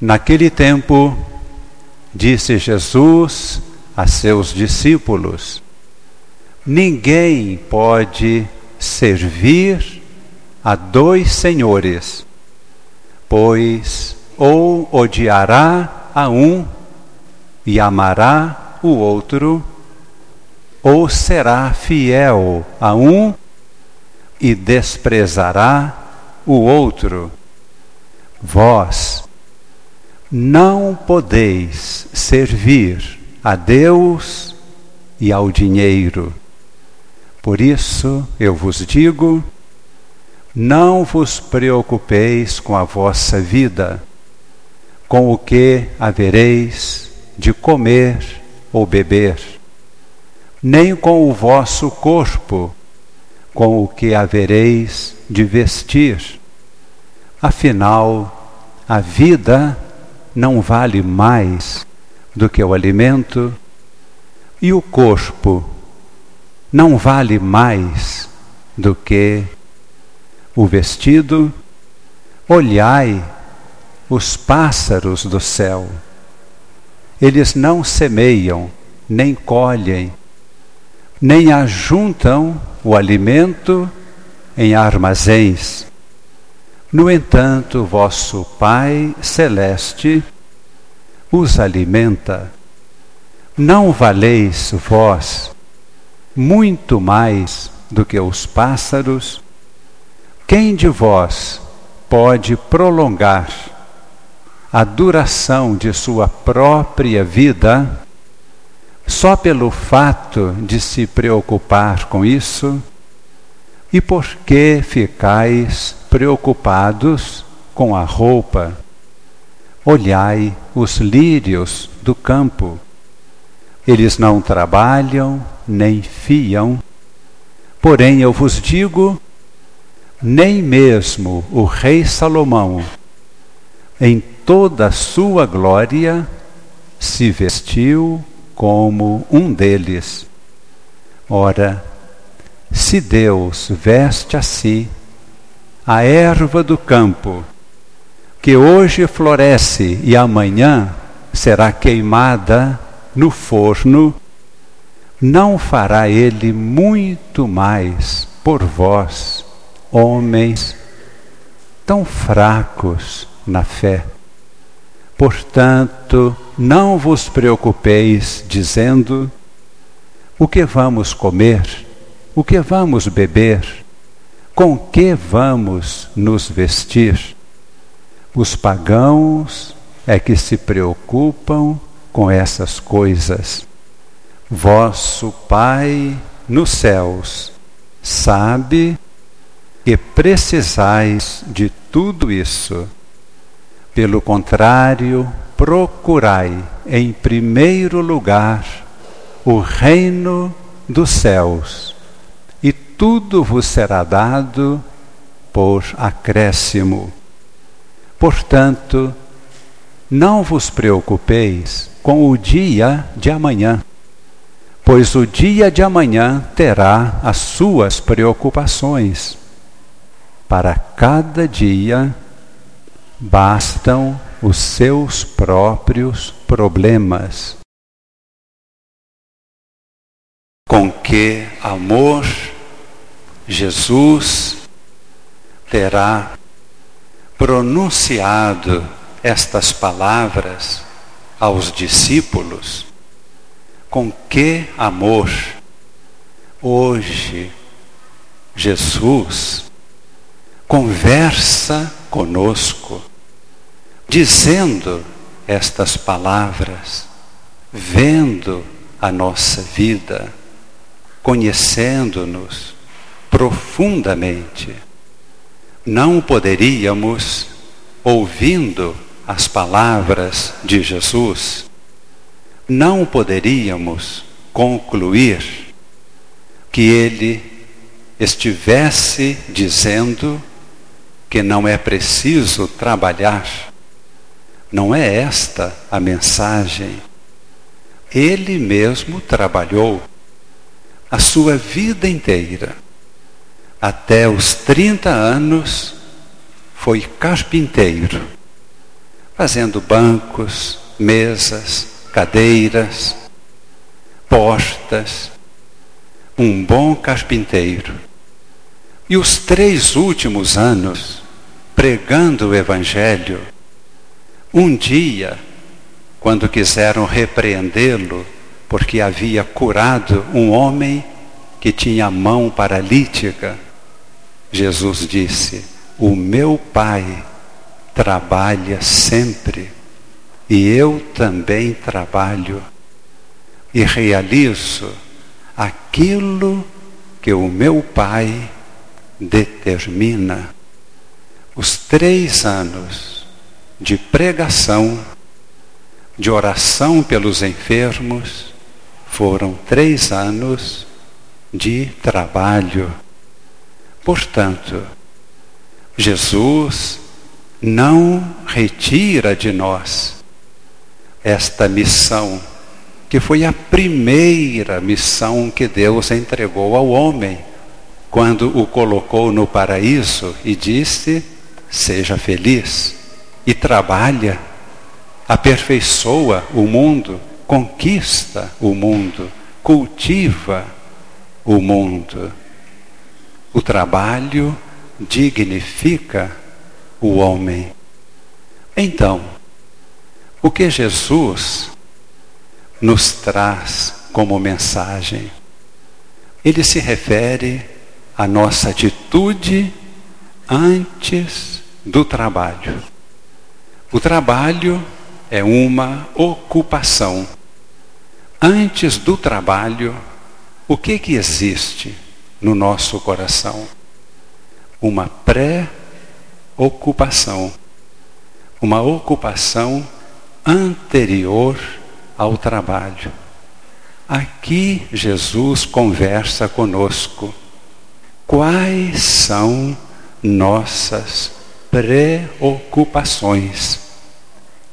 Naquele tempo, disse Jesus a seus discípulos: Ninguém pode servir a dois senhores, pois ou odiará a um e amará o outro, ou será fiel a um e desprezará o outro. Vós não podeis servir a Deus e ao dinheiro. Por isso eu vos digo: não vos preocupeis com a vossa vida, com o que havereis de comer ou beber, nem com o vosso corpo, com o que havereis de vestir. Afinal, a vida não vale mais do que o alimento, e o corpo não vale mais do que o vestido. Olhai os pássaros do céu. Eles não semeiam, nem colhem, nem ajuntam o alimento em armazéns. No entanto, vosso Pai Celeste os alimenta. Não valeis vós muito mais do que os pássaros? Quem de vós pode prolongar a duração de sua própria vida só pelo fato de se preocupar com isso? E por que ficais preocupados com a roupa. Olhai os lírios do campo. Eles não trabalham nem fiam. Porém, eu vos digo: nem mesmo o rei Salomão, em toda a sua glória, se vestiu como um deles. Ora, se Deus veste a si a erva do campo, que hoje floresce e amanhã será queimada no forno, não fará ele muito mais por vós, homens tão fracos na fé. Portanto, não vos preocupeis dizendo: o que vamos comer, o que vamos beber, com que vamos nos vestir? Os pagãos é que se preocupam com essas coisas. Vosso Pai nos céus sabe que precisais de tudo isso. Pelo contrário, procurai em primeiro lugar o reino dos céus tudo vos será dado por acréscimo. Portanto, não vos preocupeis com o dia de amanhã, pois o dia de amanhã terá as suas preocupações. Para cada dia bastam os seus próprios problemas. Com que amor Jesus terá pronunciado estas palavras aos discípulos, com que amor? Hoje Jesus conversa conosco, dizendo estas palavras, vendo a nossa vida, conhecendo-nos profundamente. Não poderíamos, ouvindo as palavras de Jesus, não poderíamos concluir que ele estivesse dizendo que não é preciso trabalhar. Não é esta a mensagem. Ele mesmo trabalhou a sua vida inteira até os 30 anos foi carpinteiro. fazendo bancos, mesas, cadeiras, portas, um bom carpinteiro. E os três últimos anos, pregando o Evangelho, um dia, quando quiseram repreendê-lo, porque havia curado um homem que tinha mão paralítica, Jesus disse: O meu Pai trabalha sempre e eu também trabalho e realizo aquilo que o meu Pai determina. Os três anos de pregação, de oração pelos enfermos, foram três anos de trabalho. Portanto, Jesus não retira de nós esta missão, que foi a primeira missão que Deus entregou ao homem, quando o colocou no paraíso e disse: seja feliz e trabalha, aperfeiçoa o mundo, conquista o mundo, cultiva o mundo. O trabalho dignifica o homem. Então, o que Jesus nos traz como mensagem? Ele se refere à nossa atitude antes do trabalho. O trabalho é uma ocupação. Antes do trabalho, o que que existe no nosso coração? Uma pré-ocupação. Uma ocupação anterior ao trabalho. Aqui Jesus conversa conosco. Quais são nossas preocupações?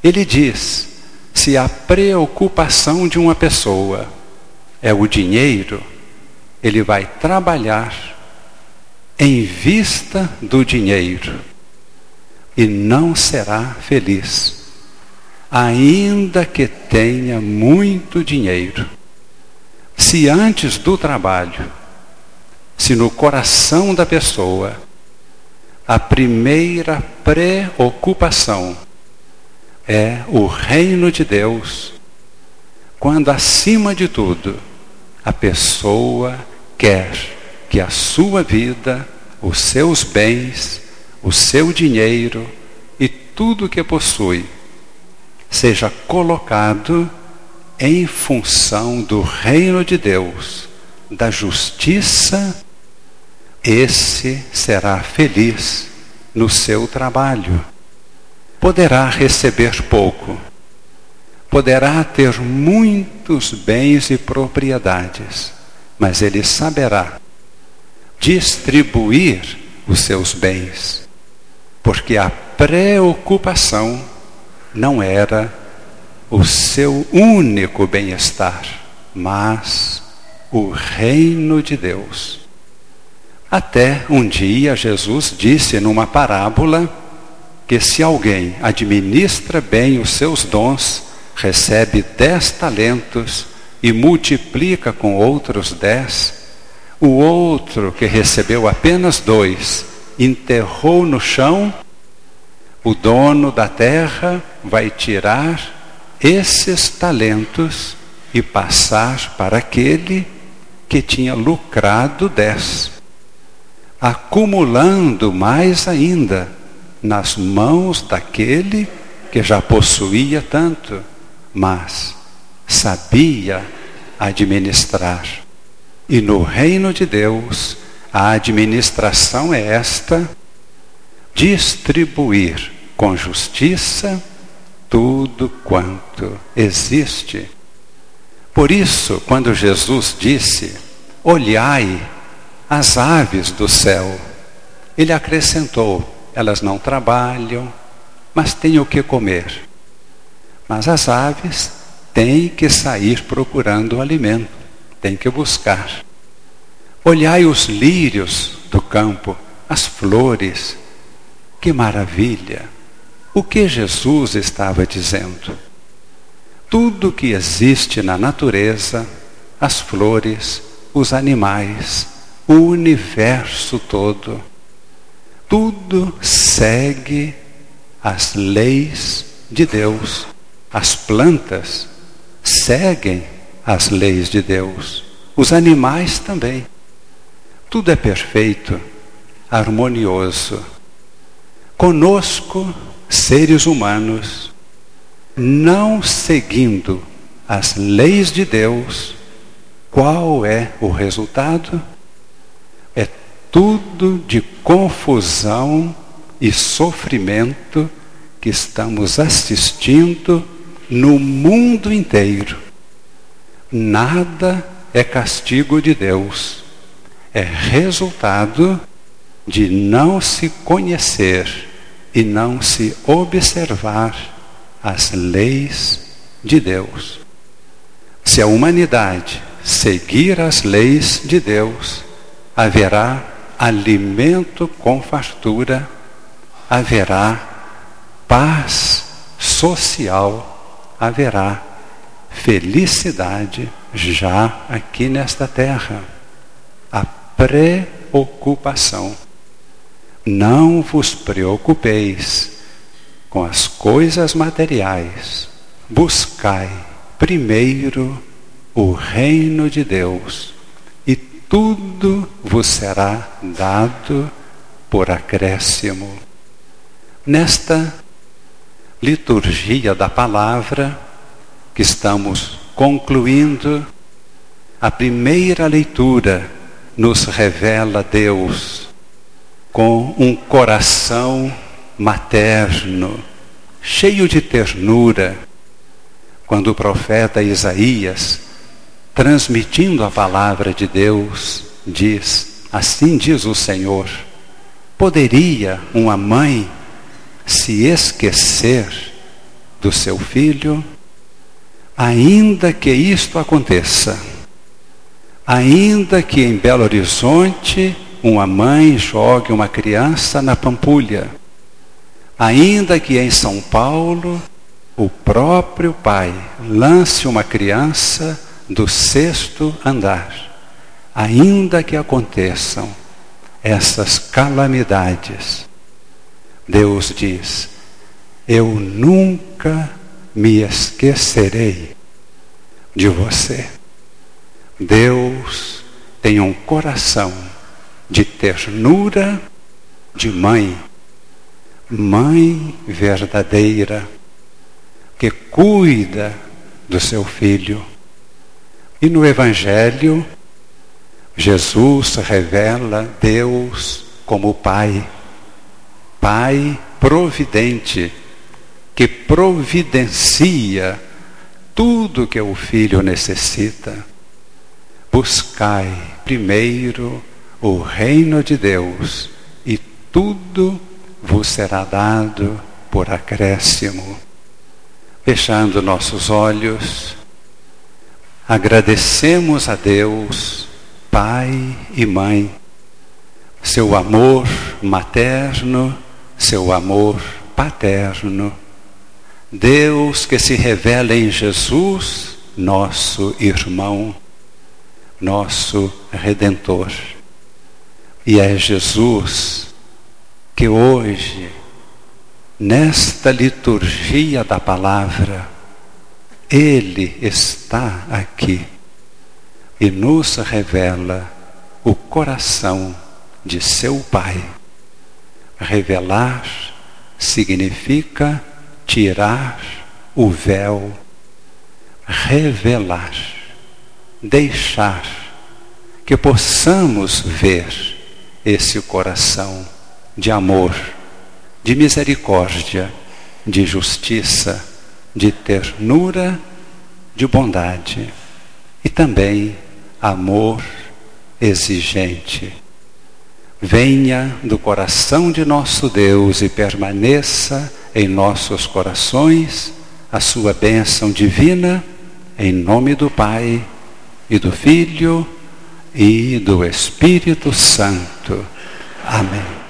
Ele diz: se a preocupação de uma pessoa é o dinheiro, ele vai trabalhar em vista do dinheiro e não será feliz ainda que tenha muito dinheiro, se antes do trabalho, se no coração da pessoa, a primeira preocupação é o reino de Deus, quando acima de tudo a pessoa quer que a sua vida, os seus bens, o seu dinheiro e tudo que possui seja colocado em função do reino de Deus, da justiça, esse será feliz no seu trabalho. Poderá receber pouco, poderá ter muitos bens e propriedades, mas ele saberá distribuir os seus bens, porque a preocupação não era o seu único bem-estar, mas o reino de Deus. Até um dia Jesus disse numa parábola que se alguém administra bem os seus dons, recebe dez talentos e multiplica com outros dez, o outro que recebeu apenas dois enterrou no chão. O dono da terra vai tirar esses talentos e passar para aquele que tinha lucrado dez, acumulando mais ainda nas mãos daquele que já possuía tanto, mas sabia administrar. E no reino de Deus, a administração é esta distribuir com justiça tudo quanto existe. Por isso, quando Jesus disse: Olhai as aves do céu, ele acrescentou: elas não trabalham, mas têm o que comer. Mas as aves têm que sair procurando o alimento, têm que buscar. Olhai os lírios do campo, as flores, que maravilha! O que Jesus estava dizendo? Tudo que existe na natureza, as flores, os animais, o universo todo, tudo segue as leis de Deus. As plantas seguem as leis de Deus. Os animais também. Tudo é perfeito, harmonioso. Conosco, seres humanos, não seguindo as leis de Deus, qual é o resultado? É tudo de confusão e sofrimento que estamos assistindo no mundo inteiro. Nada é castigo de Deus, é resultado de não se conhecer e não se observar as leis de Deus. Se a humanidade seguir as leis de Deus, haverá alimento com fartura, haverá paz social, haverá felicidade já aqui nesta terra. A preocupação. Não vos preocupeis com as coisas materiais. Buscai primeiro o reino de Deus e tudo vos será dado por acréscimo. Nesta liturgia da palavra, que estamos concluindo, a primeira leitura nos revela Deus com um coração materno, cheio de ternura, quando o profeta Isaías, transmitindo a palavra de Deus, diz: Assim diz o Senhor, poderia uma mãe se esquecer do seu filho? Ainda que isto aconteça, ainda que em Belo Horizonte uma mãe jogue uma criança na Pampulha, ainda que em São Paulo o próprio pai lance uma criança do sexto andar, ainda que aconteçam essas calamidades, Deus diz: Eu nunca me esquecerei de você. Deus tem um coração de ternura de mãe, mãe verdadeira, que cuida do seu filho. E no Evangelho, Jesus revela Deus como Pai, Pai providente que providencia tudo que o filho necessita. Buscai primeiro o reino de Deus e tudo vos será dado por acréscimo. Fechando nossos olhos, agradecemos a Deus, Pai e Mãe, seu amor materno, seu amor paterno Deus que se revela em Jesus, nosso irmão, nosso redentor. E é Jesus que hoje, nesta liturgia da palavra, Ele está aqui e nos revela o coração de seu Pai. Revelar significa tirar o véu, revelar, deixar que possamos ver esse coração de amor, de misericórdia, de justiça, de ternura, de bondade e também amor exigente. Venha do coração de nosso Deus e permaneça em nossos corações a sua bênção divina, em nome do Pai e do Filho e do Espírito Santo. Amém.